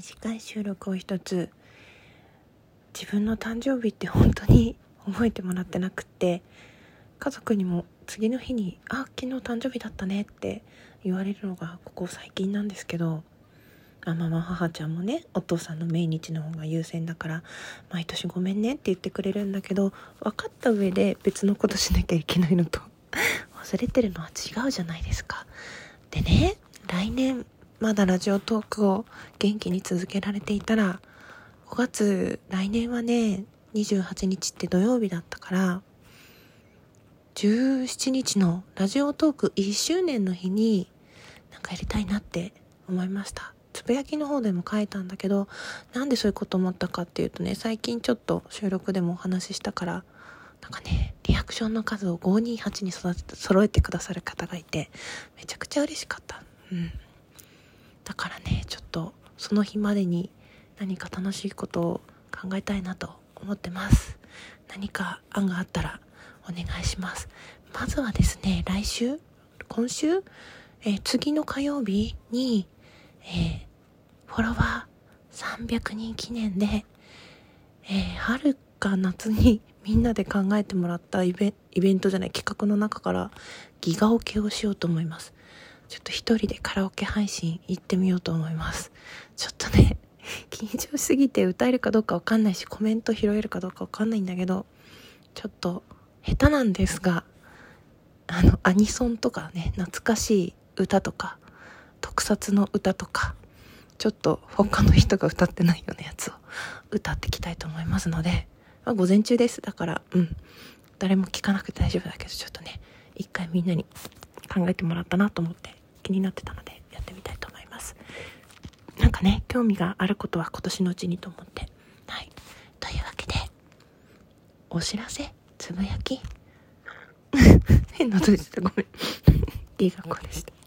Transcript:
短い収録を一つ自分の誕生日って本当に覚えてもらってなくって家族にも次の日に「あ昨日誕生日だったね」って言われるのがここ最近なんですけどあママ母ちゃんもねお父さんの命日の方が優先だから毎年ごめんねって言ってくれるんだけど分かった上で別のことしなきゃいけないのと 忘れてるのは違うじゃないですか。でね来年まだラジオトークを元気に続けられていたら5月来年はね28日って土曜日だったから17日のラジオトーク1周年の日になんかやりたいなって思いました。つぶやきの方でも書いたんだけどなんでそういうこと思ったかっていうとね最近ちょっと収録でもお話ししたからなんかねリアクションの数を528に揃えてくださる方がいてめちゃくちゃ嬉しかった。うん。その日までに何か楽しいことを考えたいなと思ってます何か案があったらお願いしますまずはですね来週今週、えー、次の火曜日に、えー、フォロワー300人記念で、えー、春か夏にみんなで考えてもらったイベイベントじゃない企画の中からギガオケをしようと思います。ちょっと一人でカラオケ配信行ってみようと思います。ちょっとね、緊張しすぎて歌えるかどうかわかんないし、コメント拾えるかどうかわかんないんだけど、ちょっと下手なんですが、あの、アニソンとかね、懐かしい歌とか、特撮の歌とか、ちょっと他の人が歌ってないようなやつを歌っていきたいと思いますので、まあ、午前中です。だから、うん。誰も聞かなくて大丈夫だけど、ちょっとね、一回みんなに考えてもらったなと思って気になってたので、やってみたいと思います。なんかね、興味があることは今年のうちにと思って。はい。というわけで、お知らせ、つぶやき。変な音でした。ごめん。いい学校でした。